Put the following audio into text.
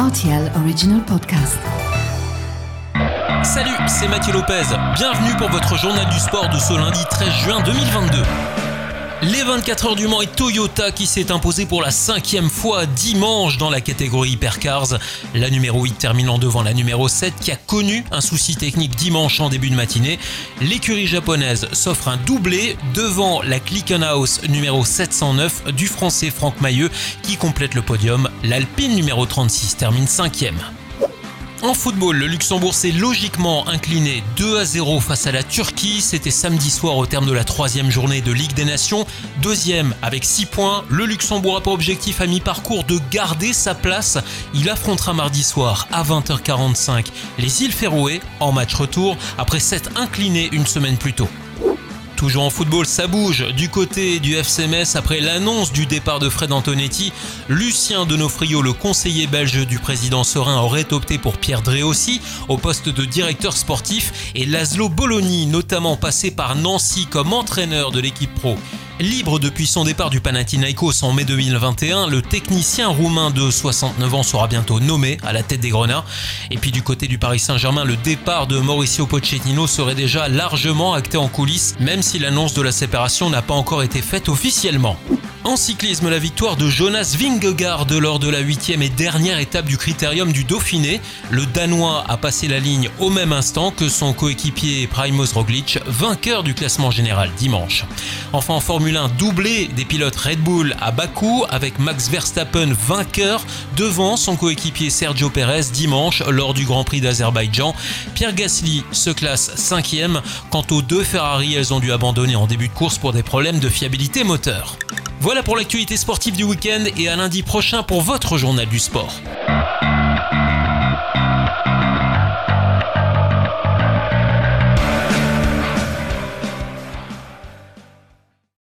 RTL Original Podcast. Salut, c'est Mathieu Lopez. Bienvenue pour votre journal du sport de ce lundi 13 juin 2022. Les 24 heures du Mans et Toyota qui s'est imposé pour la cinquième fois dimanche dans la catégorie Hypercars. La numéro 8 terminant devant la numéro 7 qui a connu un souci technique dimanche en début de matinée. L'écurie japonaise s'offre un doublé devant la Clickenhouse numéro 709 du français Franck Mailleux qui complète le podium. L'Alpine numéro 36 termine cinquième. En football, le Luxembourg s'est logiquement incliné 2 à 0 face à la Turquie. C'était samedi soir au terme de la troisième journée de Ligue des Nations. Deuxième avec 6 points, le Luxembourg a pour objectif à mi-parcours de garder sa place. Il affrontera mardi soir à 20h45 les îles Féroé en match retour après s'être incliné une semaine plus tôt. Toujours en football, ça bouge du côté du FCMS après l'annonce du départ de Fred Antonetti. Lucien Denofrio, le conseiller belge du président Serein, aurait opté pour Pierre Dréossi au poste de directeur sportif et Laszlo Bologna, notamment passé par Nancy comme entraîneur de l'équipe pro. Libre depuis son départ du Panathinaikos en mai 2021, le technicien roumain de 69 ans sera bientôt nommé à la tête des Grenats. Et puis du côté du Paris Saint-Germain, le départ de Mauricio Pochettino serait déjà largement acté en coulisses, même si l'annonce de la séparation n'a pas encore été faite officiellement. En cyclisme, la victoire de Jonas Vingegaard lors de la huitième et dernière étape du Critérium du Dauphiné. Le Danois a passé la ligne au même instant que son coéquipier Primoz Roglic, vainqueur du classement général dimanche. Enfin en Formule 1, doublé des pilotes Red Bull à Bakou avec Max Verstappen vainqueur devant son coéquipier Sergio Perez dimanche lors du Grand Prix d'Azerbaïdjan. Pierre Gasly se classe cinquième. Quant aux deux Ferrari, elles ont dû abandonner en début de course pour des problèmes de fiabilité moteur. Voilà pour l'actualité sportive du week-end et à lundi prochain pour votre journal du sport.